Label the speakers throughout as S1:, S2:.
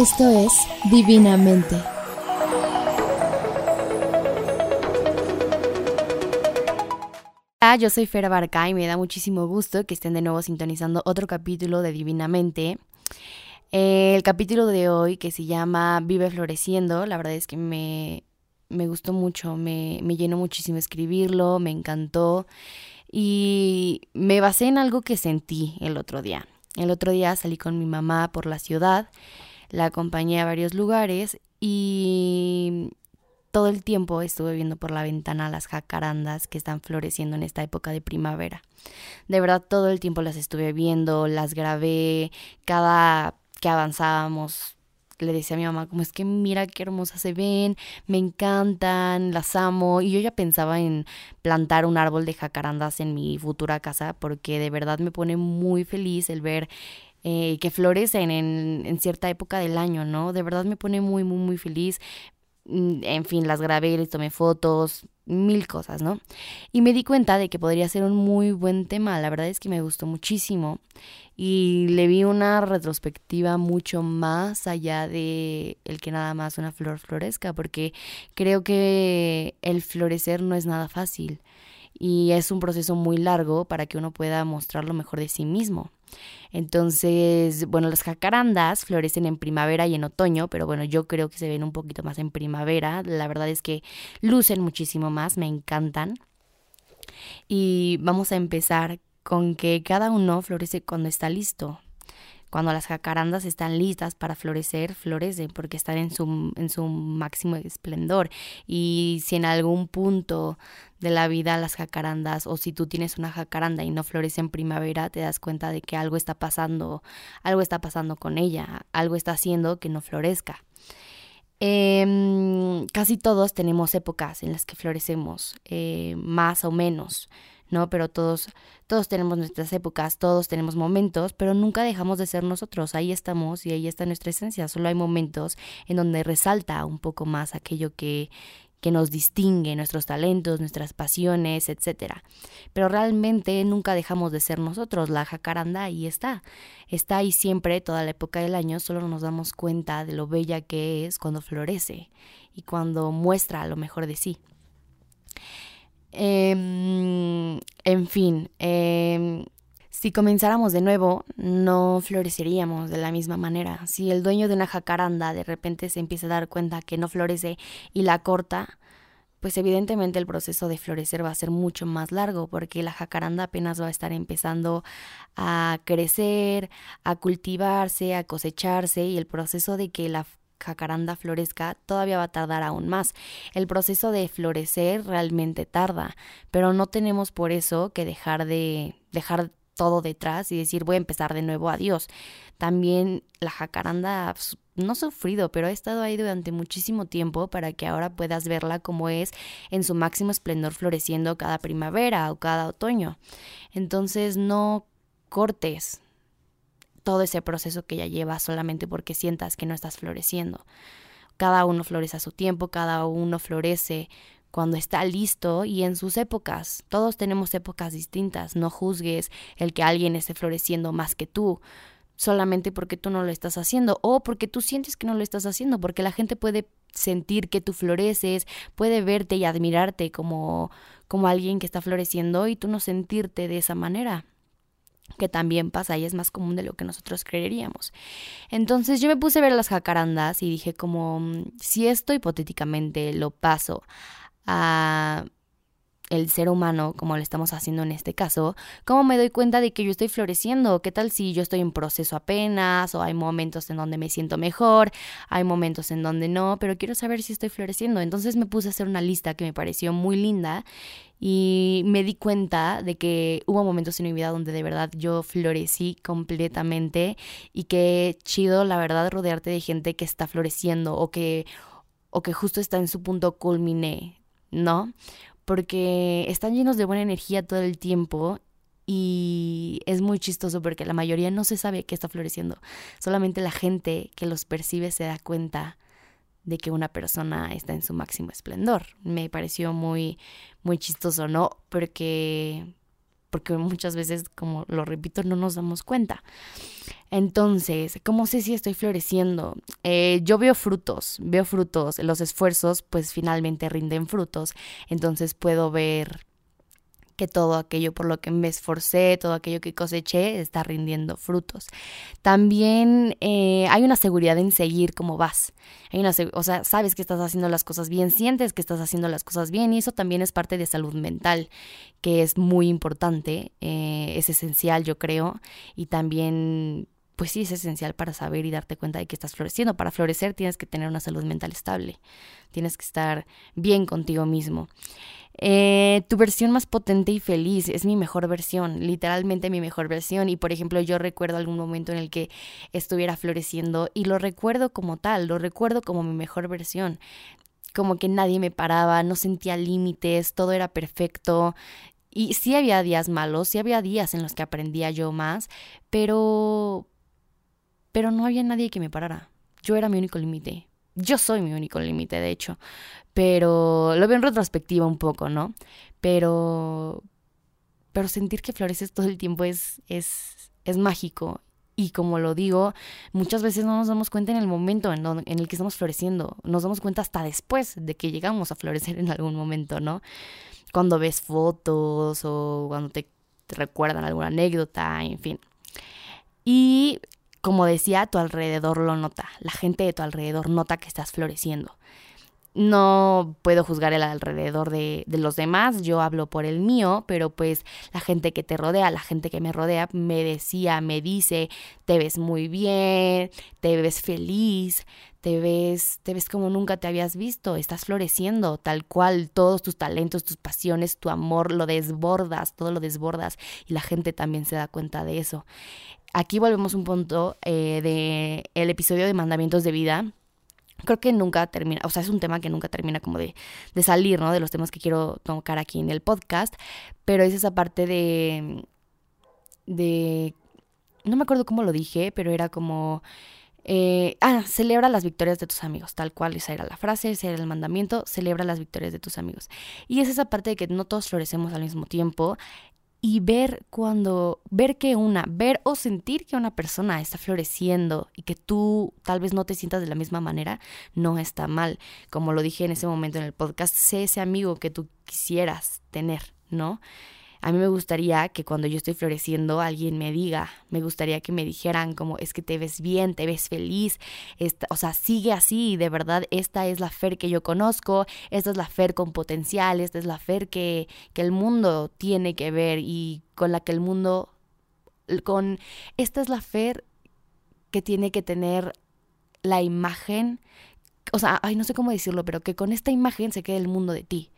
S1: Esto es Divinamente.
S2: Hola, yo soy Fer Barca y me da muchísimo gusto que estén de nuevo sintonizando otro capítulo de Divinamente. El capítulo de hoy que se llama Vive Floreciendo, la verdad es que me, me gustó mucho, me, me llenó muchísimo escribirlo, me encantó y me basé en algo que sentí el otro día. El otro día salí con mi mamá por la ciudad, la acompañé a varios lugares y todo el tiempo estuve viendo por la ventana las jacarandas que están floreciendo en esta época de primavera. De verdad, todo el tiempo las estuve viendo, las grabé, cada que avanzábamos le decía a mi mamá como es que mira qué hermosas se ven, me encantan, las amo y yo ya pensaba en plantar un árbol de jacarandas en mi futura casa porque de verdad me pone muy feliz el ver eh, que florecen en, en cierta época del año, ¿no? De verdad me pone muy, muy, muy feliz. Mm, en fin, las grabé, les tomé fotos, mil cosas, ¿no? Y me di cuenta de que podría ser un muy buen tema, la verdad es que me gustó muchísimo y le vi una retrospectiva mucho más allá de el que nada más una flor florezca, porque creo que el florecer no es nada fácil y es un proceso muy largo para que uno pueda mostrar lo mejor de sí mismo. Entonces, bueno, las jacarandas florecen en primavera y en otoño, pero bueno, yo creo que se ven un poquito más en primavera. La verdad es que lucen muchísimo más, me encantan. Y vamos a empezar con que cada uno florece cuando está listo. Cuando las jacarandas están listas para florecer, florecen porque están en su, en su máximo esplendor. Y si en algún punto de la vida las jacarandas o si tú tienes una jacaranda y no florece en primavera, te das cuenta de que algo está pasando, algo está pasando con ella, algo está haciendo que no florezca. Em, casi todos tenemos épocas en las que florecemos, eh, más o menos. ¿No? Pero todos, todos tenemos nuestras épocas, todos tenemos momentos, pero nunca dejamos de ser nosotros. Ahí estamos y ahí está nuestra esencia. Solo hay momentos en donde resalta un poco más aquello que, que nos distingue, nuestros talentos, nuestras pasiones, etcétera. Pero realmente nunca dejamos de ser nosotros. La jacaranda ahí está. Está ahí siempre, toda la época del año, solo nos damos cuenta de lo bella que es cuando florece y cuando muestra lo mejor de sí. Em, en fin, em, si comenzáramos de nuevo, no floreceríamos de la misma manera. Si el dueño de una jacaranda de repente se empieza a dar cuenta que no florece y la corta, pues evidentemente el proceso de florecer va a ser mucho más largo porque la jacaranda apenas va a estar empezando a crecer, a cultivarse, a cosecharse y el proceso de que la jacaranda florezca, todavía va a tardar aún más. El proceso de florecer realmente tarda, pero no tenemos por eso que dejar de dejar todo detrás y decir voy a empezar de nuevo, adiós. También la jacaranda no ha sufrido, pero ha estado ahí durante muchísimo tiempo para que ahora puedas verla como es en su máximo esplendor floreciendo cada primavera o cada otoño. Entonces no cortes, todo ese proceso que ya llevas solamente porque sientas que no estás floreciendo. Cada uno florece a su tiempo, cada uno florece cuando está listo y en sus épocas. Todos tenemos épocas distintas. No juzgues el que alguien esté floreciendo más que tú solamente porque tú no lo estás haciendo o porque tú sientes que no lo estás haciendo, porque la gente puede sentir que tú floreces, puede verte y admirarte como como alguien que está floreciendo y tú no sentirte de esa manera que también pasa y es más común de lo que nosotros creeríamos. Entonces yo me puse a ver las jacarandas y dije como, mm, si esto hipotéticamente lo paso a el ser humano, como lo estamos haciendo en este caso, ¿cómo me doy cuenta de que yo estoy floreciendo? ¿Qué tal si yo estoy en proceso apenas? O hay momentos en donde me siento mejor, hay momentos en donde no, pero quiero saber si estoy floreciendo. Entonces me puse a hacer una lista que me pareció muy linda y me di cuenta de que hubo momentos en mi vida donde de verdad yo florecí completamente y que chido la verdad rodearte de gente que está floreciendo o que o que justo está en su punto culmine, ¿no? Porque están llenos de buena energía todo el tiempo y es muy chistoso porque la mayoría no se sabe que está floreciendo. Solamente la gente que los percibe se da cuenta de que una persona está en su máximo esplendor. Me pareció muy, muy chistoso, ¿no? Porque porque muchas veces, como lo repito, no nos damos cuenta. Entonces, ¿cómo sé si estoy floreciendo? Eh, yo veo frutos, veo frutos, los esfuerzos pues finalmente rinden frutos, entonces puedo ver que todo aquello por lo que me esforcé, todo aquello que coseché, está rindiendo frutos. También eh, hay una seguridad en seguir como vas. Hay una, o sea, sabes que estás haciendo las cosas bien, sientes que estás haciendo las cosas bien y eso también es parte de salud mental, que es muy importante, eh, es esencial yo creo, y también pues sí es esencial para saber y darte cuenta de que estás floreciendo. Para florecer tienes que tener una salud mental estable, tienes que estar bien contigo mismo. Eh, tu versión más potente y feliz es mi mejor versión, literalmente mi mejor versión. Y por ejemplo, yo recuerdo algún momento en el que estuviera floreciendo y lo recuerdo como tal, lo recuerdo como mi mejor versión. Como que nadie me paraba, no sentía límites, todo era perfecto. Y sí había días malos, sí había días en los que aprendía yo más, pero pero no había nadie que me parara. Yo era mi único límite. Yo soy mi único límite, de hecho. Pero lo veo en retrospectiva un poco, ¿no? Pero. Pero sentir que floreces todo el tiempo es, es, es mágico. Y como lo digo, muchas veces no nos damos cuenta en el momento en, el que estamos floreciendo. Nos damos cuenta hasta después de que llegamos a florecer en algún momento, ¿no? Cuando ves fotos o cuando te recuerdan alguna anécdota, en fin. Y como decía, tu alrededor lo nota, la gente de tu alrededor nota que estás floreciendo. No puedo juzgar el alrededor de, los demás, yo hablo por el mío, pero pues la gente que te rodea, la gente que me rodea, me decía, me dice, te ves muy bien, te ves feliz, te ves, te ves como nunca te habías visto, estás floreciendo tal cual, todos tus talentos, tus pasiones, tu amor, lo desbordas, todo lo desbordas y la gente también se da cuenta de eso aquí volvemos un punto eh, de el episodio de mandamientos de vida. Creo que nunca termina, o sea, es un tema que nunca termina como de, de salir, ¿no? De los temas que quiero tocar aquí en el podcast, pero es esa parte de, de, no me acuerdo cómo lo dije, pero era como, eh, ah, celebra las victorias de tus amigos, tal cual, esa era la frase, ese era el mandamiento, celebra las victorias de tus amigos. Y es esa parte de que no todos florecemos al mismo tiempo y ver cuando, ver que una, ver o sentir que una persona está floreciendo y que tú tal vez no te sientas de la misma manera, no está mal. Como lo dije en ese momento en el podcast, sé ese amigo que tú quisieras tener, ¿no? A mí me gustaría que cuando yo estoy floreciendo alguien me diga, me gustaría que me dijeran como es que te ves bien, te ves feliz, esta, o sea, sigue así, de verdad, esta es la Fer que yo conozco, esta es la Fer con potencial, esta es la Fer que, que el mundo tiene que ver y con la que el mundo, con, esta es la Fer que tiene que tener la imagen, o sea, ay, no sé cómo decirlo, pero que con esta imagen se quede el mundo de ti,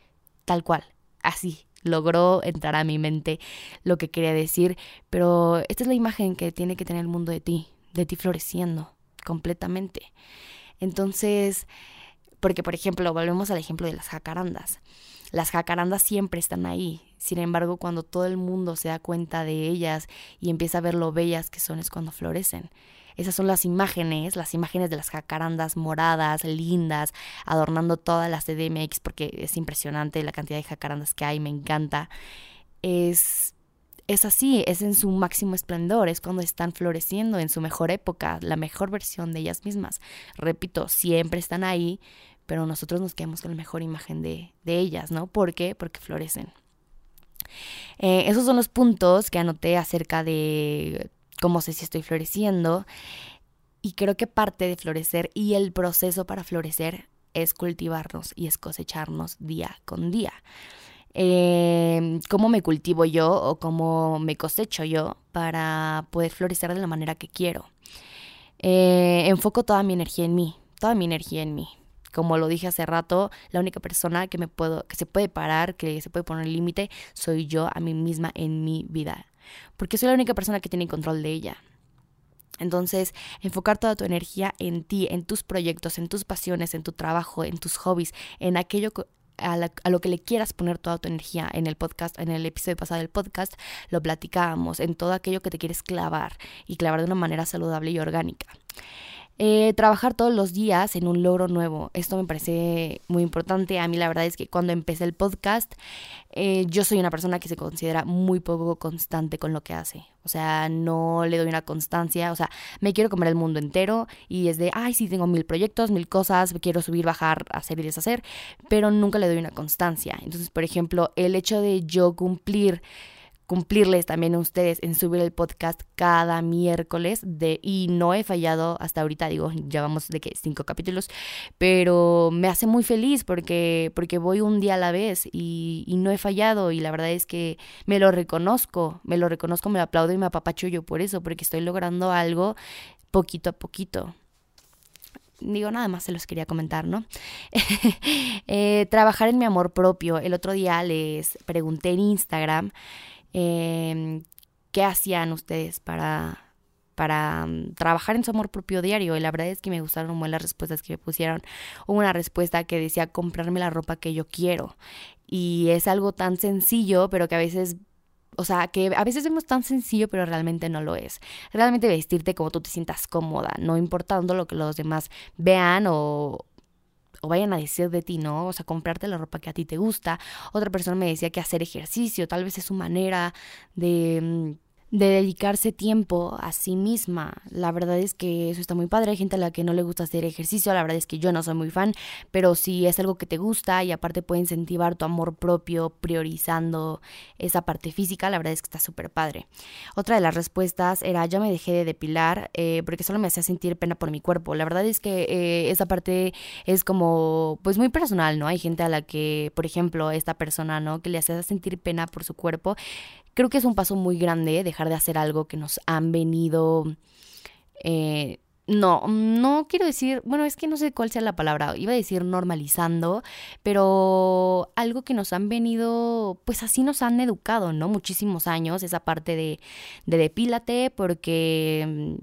S2: tal cual, así, logró entrar a mi mente lo que quería decir, pero esta es la imagen que tiene que tener el mundo de ti, de ti floreciendo completamente. Entonces, porque por ejemplo, volvemos al ejemplo de las jacarandas. Las jacarandas siempre están ahí. Sin embargo, cuando todo el mundo se da cuenta de ellas y empieza a ver lo bellas que son es cuando florecen. Esas son las imágenes, las imágenes de las jacarandas moradas, lindas, adornando todas las CDMX, porque es impresionante la cantidad de jacarandas que hay, me encanta. Es, es así, es en su máximo esplendor, es cuando están floreciendo en su mejor época, la mejor versión de ellas mismas. Repito, siempre están ahí, pero nosotros nos quedamos con la mejor imagen de, de ellas, ¿no? ¿Por qué? Porque florecen. Eh, esos son los puntos que anoté acerca de cómo sé si estoy floreciendo. Y creo que parte de florecer y el proceso para florecer es cultivarnos y es cosecharnos día con día. Eh, cómo me cultivo yo o cómo me cosecho yo para poder florecer de la manera que quiero. Eh, enfoco toda mi energía en mí, toda mi energía en mí. Como lo dije hace rato, la única persona que me puedo, que se puede parar, que se puede poner límite, soy yo a mí misma en mi vida porque soy la única persona que tiene control de ella. Entonces, enfocar toda tu energía en ti, en tus proyectos, en tus pasiones, en tu trabajo, en tus hobbies, en aquello a, lo que le quieras poner toda tu energía en el podcast, en el episodio pasado del podcast, lo platicábamos, en todo aquello que te quieres clavar y clavar de una manera saludable y orgánica. Eh, trabajar todos los días en un logro nuevo. Esto me parece muy importante. A mí la verdad es que cuando empecé el podcast, eh, yo soy una persona que se considera muy poco constante con lo que hace. O sea, no le doy una constancia. O sea, me quiero comer el mundo entero y es de, ay, sí, tengo mil proyectos, mil cosas, quiero subir, bajar, hacer y deshacer, pero nunca le doy una constancia. Entonces, por ejemplo, el hecho de yo cumplir cumplirles también a ustedes en subir el podcast cada miércoles de y no he fallado hasta ahorita digo ya vamos de que cinco capítulos pero me hace muy feliz porque porque voy un día a la vez y, no he fallado y la verdad es que me lo reconozco me lo reconozco me lo aplaudo y me apapacho yo por eso porque estoy logrando algo poquito a poquito digo, nada más se los quería comentar, ¿no? eh, trabajar en mi amor propio. El otro día les pregunté en Instagram eh, qué hacían ustedes para, para mm, trabajar en su amor propio diario. Y la verdad es que me gustaron muy las respuestas que me pusieron. Hubo una respuesta que decía comprarme la ropa que yo quiero. Y es algo tan sencillo, pero que a veces o sea, que a veces vemos tan sencillo, pero realmente no lo es. Realmente vestirte como tú te sientas cómoda, no importando lo que los demás vean o, o vayan a decir de ti, ¿no? O sea, comprarte la ropa que a ti te gusta. Otra persona me decía que hacer ejercicio, tal vez es su manera de mm, de dedicarse tiempo a sí misma. La verdad es que eso está muy padre. Hay gente a la que no le gusta hacer ejercicio. La verdad es que yo no soy muy fan, pero si es algo que te gusta y aparte puede incentivar tu amor propio priorizando esa parte física, la verdad es que está súper padre. Otra de las respuestas era ya me dejé de depilar eh, porque solo me hacía sentir pena por mi cuerpo. La verdad es que eh, esa parte es como pues muy personal, ¿no? Hay gente a la que, por ejemplo, esta persona, ¿no? Que le hace sentir pena por su cuerpo creo que es un paso muy grande dejar de hacer algo que nos han venido... Eh, no, no quiero decir, bueno, es que no sé cuál sea la palabra, iba a decir normalizando, pero algo que nos han venido, pues así nos han educado, ¿no? Muchísimos años, esa parte de, de depílate porque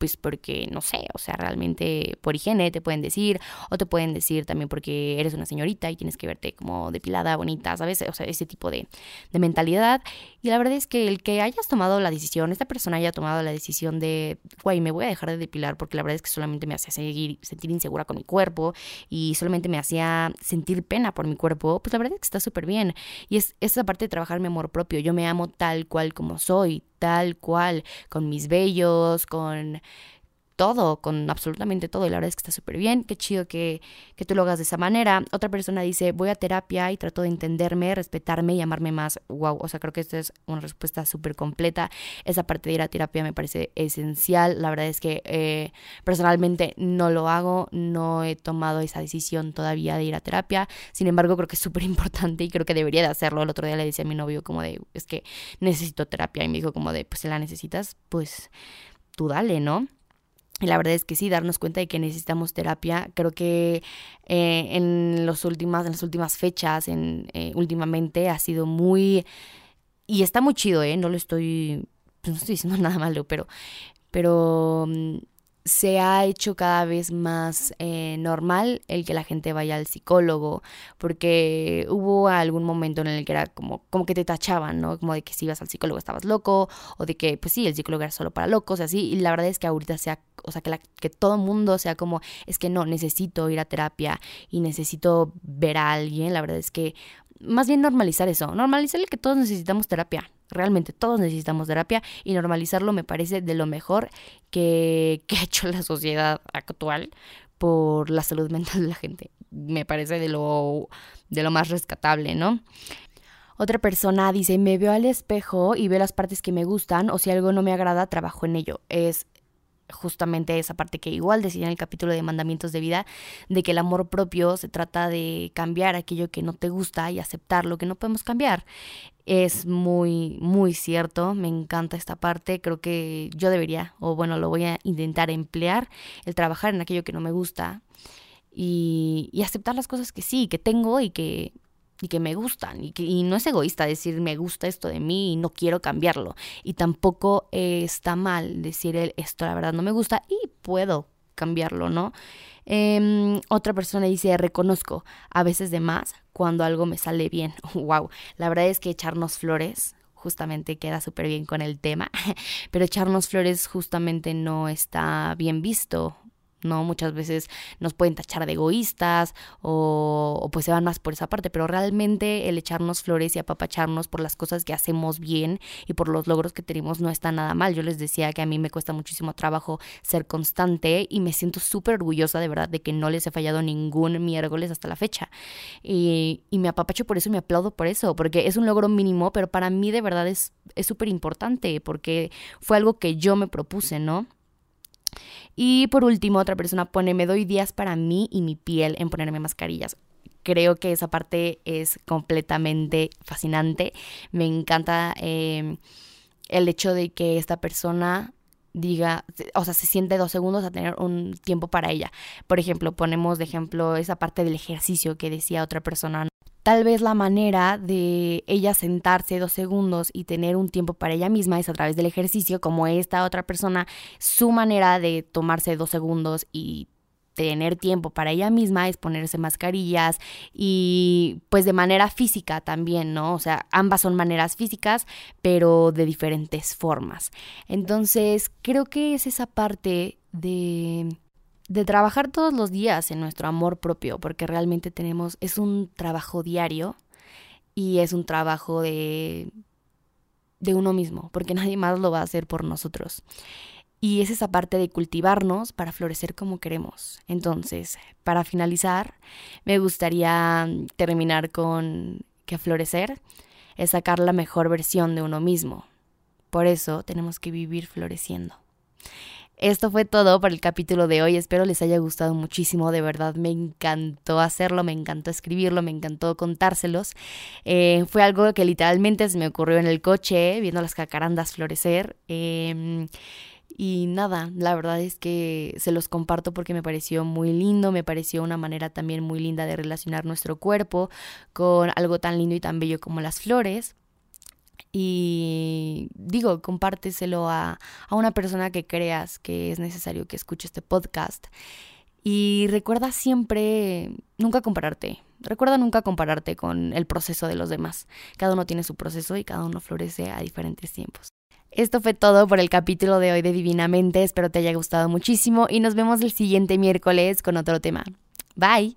S2: pues porque no sé, o sea, realmente por higiene te pueden decir, o te pueden decir también porque eres una señorita y tienes que verte como depilada, bonita, ¿sabes? O sea, ese tipo de, de mentalidad. Y la verdad es que el que hayas tomado la decisión, esta persona haya tomado la decisión de, güey, me voy a dejar de depilar porque la verdad es que solamente me hacía seguir, sentir insegura con mi cuerpo y solamente me hacía sentir pena por mi cuerpo, pues la verdad es que está súper bien. Y es esa parte de trabajar mi amor propio. Yo me amo tal cual como soy, tal cual, con mis vellos, con todo, con absolutamente todo. Y la verdad es que está súper bien. Qué chido que, que tú lo hagas de esa manera. Otra persona dice, voy a terapia y trato de entenderme, respetarme y amarme más. Wow, o sea, creo que esta es una respuesta súper completa. Esa parte de ir a terapia me parece esencial. La verdad es que eh, personalmente no lo hago, no he tomado esa decisión todavía de ir a terapia. Sin embargo, creo que es súper importante y creo que debería de hacerlo. El otro día le decía a mi novio como de, es que necesito terapia. Y me dijo como de, pues si la necesitas, pues tú dale, ¿no? Y la verdad es que sí, darnos cuenta de que necesitamos terapia. Creo que eh, en, los últimas, en las últimas fechas, en, eh, últimamente, ha sido muy... Y está muy chido, ¿eh? No lo estoy... Pues no estoy diciendo nada malo, pero... Pero mm, se ha hecho cada vez más eh, normal el que la gente vaya al psicólogo, porque hubo algún momento en el que era como, como que te tachaban, ¿no? Como de que si ibas al psicólogo estabas loco, o de que, pues sí, el psicólogo era solo para locos, así, y la verdad es que ahorita sea, o sea, que, la, que todo mundo sea como, es que no, necesito ir a terapia y necesito ver a alguien, la verdad es que más bien normalizar eso, normalizar el que todos necesitamos terapia, realmente todos necesitamos terapia y normalizarlo me parece de lo mejor que, que ha hecho la sociedad actual por la salud mental de la gente. Me parece de lo, de lo más rescatable, ¿no? Otra persona dice, me veo al espejo y veo las partes que me gustan o si algo no me agrada, trabajo en ello. Es justamente esa parte que igual decía en el capítulo de mandamientos de vida, de que el amor propio se trata de cambiar aquello que no te gusta y aceptar lo que no podemos cambiar. Es muy, muy cierto, me encanta esta parte, creo que yo debería, o bueno, lo voy a intentar emplear, el trabajar en aquello que no me gusta y, y aceptar las cosas que sí, que tengo y que y que me gustan y que y no es egoísta decir me gusta esto de mí y no quiero cambiarlo y tampoco está mal decir el, esto la verdad no me gusta y puedo cambiarlo, ¿no? Em, otra persona dice reconozco a veces de más cuando algo me sale bien. wow, la verdad es que echarnos flores justamente queda súper bien con el tema, pero echarnos flores justamente no está bien visto ¿no? Muchas veces nos pueden tachar de egoístas o, pues se van más por esa parte, pero realmente el echarnos flores y apapacharnos por las cosas que hacemos bien y por los logros que tenemos no está nada mal. Yo les decía que a mí me cuesta muchísimo trabajo ser constante y me siento súper orgullosa de verdad de que no les he fallado ningún miércoles hasta la fecha. Y, y me apapacho por eso y me aplaudo por eso, porque es un logro mínimo, pero para mí de verdad es súper importante porque fue algo que yo me propuse, ¿no? Y por último, otra persona pone, me doy días para mí y mi piel en ponerme mascarillas. Creo que esa parte es completamente fascinante. Me encanta em, el hecho de que esta persona diga, o sea, se siente dos segundos a tener un tiempo para ella. Por ejemplo, ponemos de ejemplo esa parte del ejercicio que decía otra persona. Tal vez la manera de ella sentarse dos segundos y tener un tiempo para ella misma es a través del ejercicio, como esta otra persona, su manera de tomarse dos segundos y tener tiempo para ella misma es ponerse mascarillas y pues de manera física también, ¿no? O sea, ambas son maneras físicas, pero de diferentes formas. Entonces, creo que es esa parte de de trabajar todos los días en nuestro amor propio, porque realmente tenemos, es un trabajo diario y es un trabajo de, de uno mismo, porque nadie más lo va a hacer por nosotros. Y es esa parte de cultivarnos para florecer como queremos. Entonces, para finalizar, me gustaría terminar con que florecer es sacar la mejor versión de uno mismo. Por eso tenemos que vivir floreciendo. Esto fue todo por el capítulo de hoy. Espero les haya gustado muchísimo. De verdad, me encantó hacerlo, me encantó escribirlo, me encantó contárselos. Eh, fue algo que literalmente se me ocurrió en el coche, viendo las cacarandas florecer. Em, y nada, la verdad es que se los comparto porque me pareció muy lindo, me pareció una manera también muy linda de relacionar nuestro cuerpo con algo tan lindo y tan bello como las flores. Y digo, compárteselo a, a una persona que creas que es necesario que escuche este podcast. Y recuerda siempre, nunca compararte. Recuerda nunca compararte con el proceso de los demás. Cada uno tiene su proceso y cada uno florece a diferentes tiempos. Esto fue todo por el capítulo de hoy de Divinamente. Espero te haya gustado muchísimo y nos vemos el siguiente miércoles con otro tema. Bye.